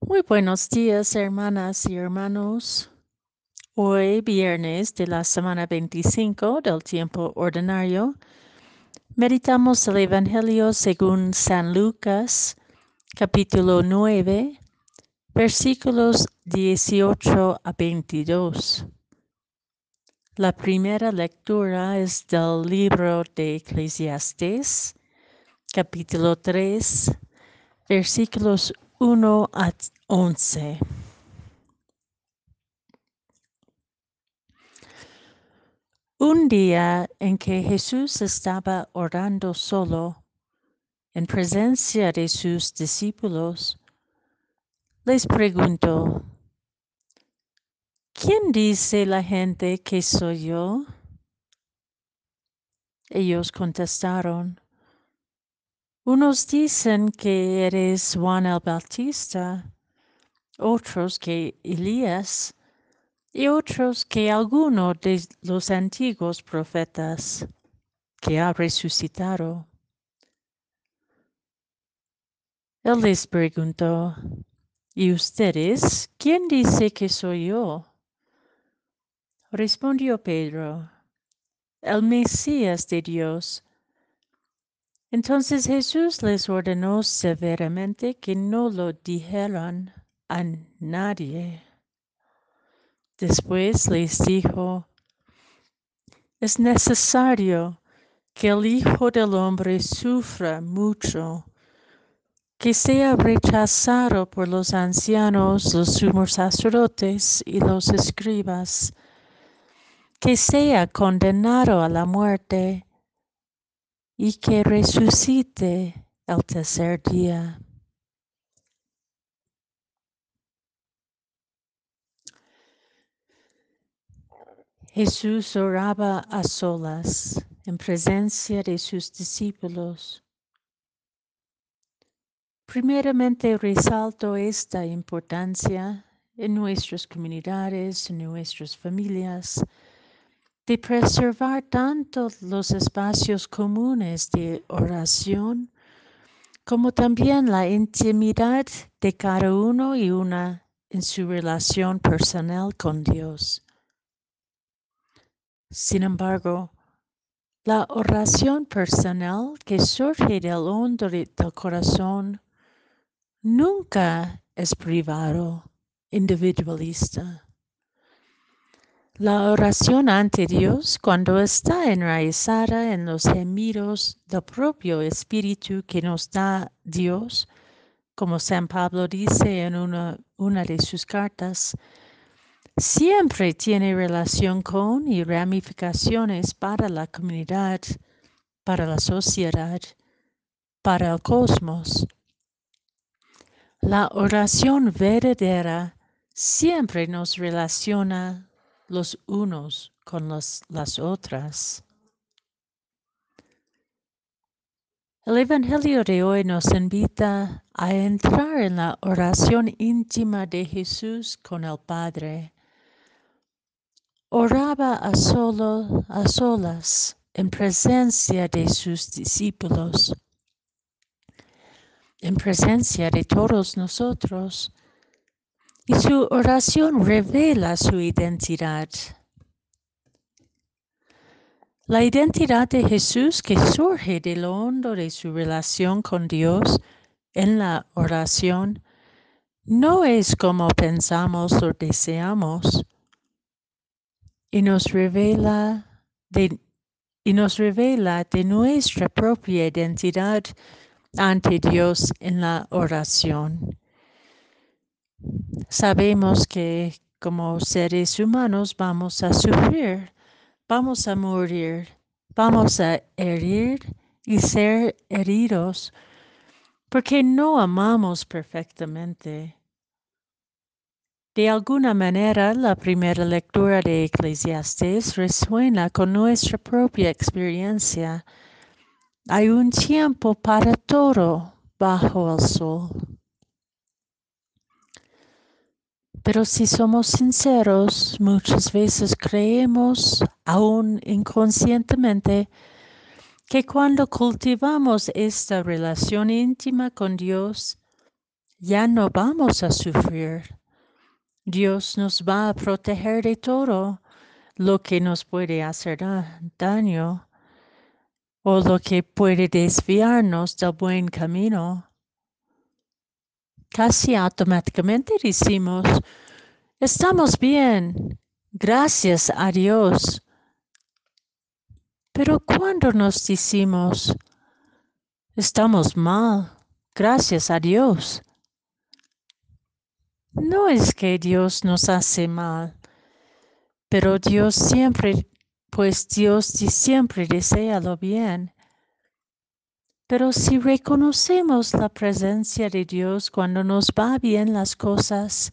Muy buenos días, hermanas y hermanos. Hoy, viernes de la semana 25 del tiempo ordinario, meditamos el Evangelio según San Lucas, capítulo 9, versículos 18 a 22. La primera lectura es del libro de Eclesiastes, capítulo 3, versículos 1 a 11. Un día en que Jesús estaba orando solo, en presencia de sus discípulos, les preguntó, ¿quién dice la gente que soy yo? Ellos contestaron, unos dicen que eres Juan el Bautista, otros que Elías y otros que alguno de los antiguos profetas que ha resucitado. Él les preguntó, ¿y ustedes quién dice que soy yo? Respondió Pedro, el Mesías de Dios. Entonces Jesús les ordenó severamente que no lo dijeran a nadie. Después les dijo, es necesario que el Hijo del Hombre sufra mucho, que sea rechazado por los ancianos, los sumos sacerdotes y los escribas, que sea condenado a la muerte y que resucite el tercer día. Jesús oraba a solas en presencia de sus discípulos. Primeramente resalto esta importancia en nuestras comunidades, en nuestras familias, de preservar tanto los espacios comunes de oración como también la intimidad de cada uno y una en su relación personal con Dios. Sin embargo, la oración personal que surge del hondo del corazón nunca es privado, individualista. La oración ante Dios, cuando está enraizada en los gemidos del propio Espíritu que nos da Dios, como San Pablo dice en una, una de sus cartas, siempre tiene relación con y ramificaciones para la comunidad, para la sociedad, para el cosmos. La oración verdadera siempre nos relaciona los unos con los, las otras. El Evangelio de hoy nos invita a entrar en la oración íntima de Jesús con el Padre. Oraba a solo, a solas, en presencia de sus discípulos, en presencia de todos nosotros y su oración revela su identidad. La identidad de Jesús que surge de lo hondo de su relación con Dios en la oración no es como pensamos o deseamos y nos revela de, y nos revela de nuestra propia identidad ante Dios en la oración. Sabemos que como seres humanos vamos a sufrir, vamos a morir, vamos a herir y ser heridos porque no amamos perfectamente. De alguna manera, la primera lectura de Eclesiastes resuena con nuestra propia experiencia. Hay un tiempo para todo bajo el sol. Pero si somos sinceros, muchas veces creemos, aún inconscientemente, que cuando cultivamos esta relación íntima con Dios, ya no vamos a sufrir. Dios nos va a proteger de todo lo que nos puede hacer daño o lo que puede desviarnos del buen camino. Casi automáticamente decimos, estamos bien, gracias a Dios. Pero cuando nos decimos, estamos mal, gracias a Dios, no es que Dios nos hace mal, pero Dios siempre, pues Dios siempre desea lo bien. Pero si reconocemos la presencia de Dios cuando nos va bien las cosas,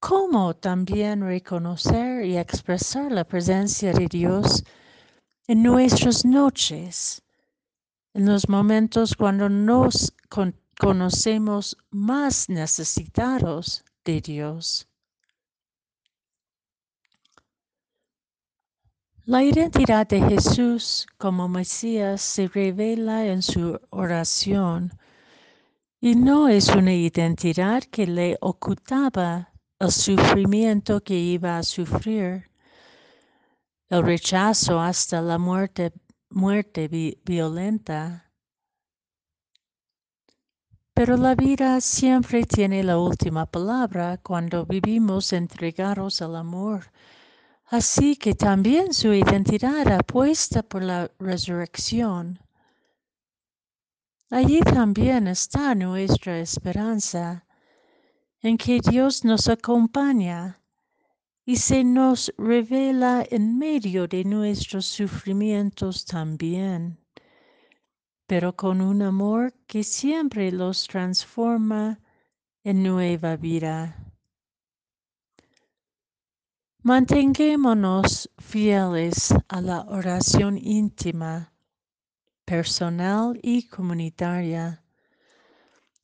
¿cómo también reconocer y expresar la presencia de Dios en nuestras noches, en los momentos cuando nos conocemos más necesitados de Dios. La identidad de Jesús como Mesías se revela en su oración y no es una identidad que le ocultaba el sufrimiento que iba a sufrir, el rechazo hasta la muerte, violenta pero la vida siempre tiene la última palabra cuando vivimos entregados al amor. Así que también su identidad apuesta por la resurrección. Allí también está nuestra esperanza, en que Dios nos acompaña y se nos revela en medio de nuestros sufrimientos también pero con un amor que siempre los transforma en nueva vida. Mantengámonos fieles a la oración íntima, personal y comunitaria,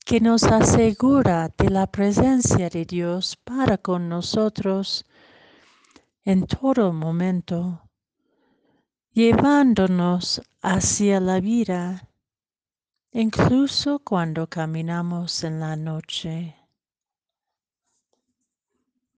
que nos asegura de la presencia de Dios para con nosotros en todo momento, llevándonos hacia la vida incluso cuando caminamos en la noche.